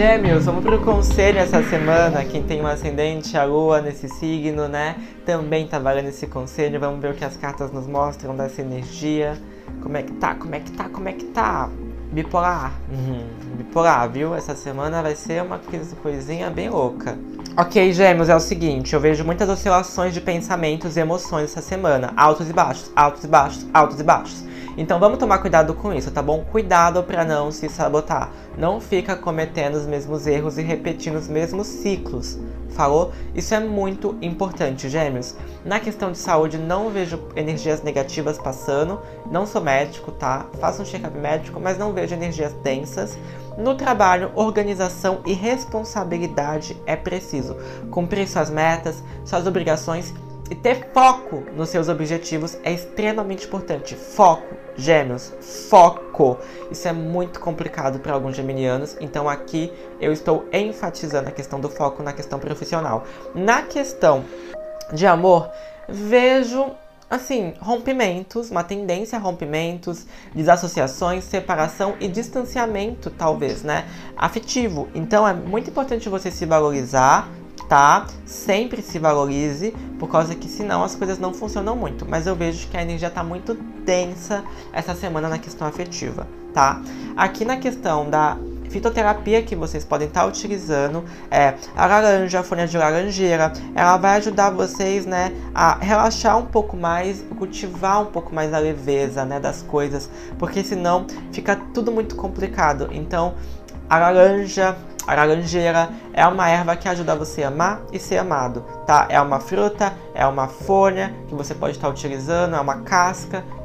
Gêmeos, vamos pro conselho essa semana. Quem tem um ascendente, a lua nesse signo, né? Também tá valendo esse conselho. Vamos ver o que as cartas nos mostram dessa energia. Como é que tá? Como é que tá? Como é que tá? Bipolar. Uhum. Bipolar, viu? Essa semana vai ser uma coisinha bem louca. Ok, gêmeos, é o seguinte, eu vejo muitas oscilações de pensamentos e emoções essa semana. Altos e baixos, altos e baixos, altos e baixos. Então vamos tomar cuidado com isso, tá bom? Cuidado para não se sabotar. Não fica cometendo os mesmos erros e repetindo os mesmos ciclos. Falou? Isso é muito importante, gêmeos. Na questão de saúde, não vejo energias negativas passando. Não sou médico, tá? Faço um check-up médico, mas não vejo energias densas. No trabalho, organização e responsabilidade é preciso. Cumprir suas metas, suas obrigações e ter foco nos seus objetivos é extremamente importante. Foco, gêmeos, foco. Isso é muito complicado para alguns geminianos, então aqui eu estou enfatizando a questão do foco na questão profissional. Na questão de amor, vejo assim, rompimentos, uma tendência a rompimentos, desassociações, separação e distanciamento, talvez, né? Afetivo. Então é muito importante você se valorizar, tá? Sempre se valorize, por causa que senão as coisas não funcionam muito. Mas eu vejo que a energia tá muito densa essa semana na questão afetiva, tá? Aqui na questão da fitoterapia que vocês podem estar tá utilizando é a laranja, a folha de laranjeira. Ela vai ajudar vocês, né, a relaxar um pouco mais, cultivar um pouco mais a leveza, né, das coisas, porque senão fica tudo muito complicado. Então, a laranja, a laranjeira é uma erva que ajuda você a amar e ser amado, tá? É uma fruta, é uma folha que você pode estar utilizando, é uma casca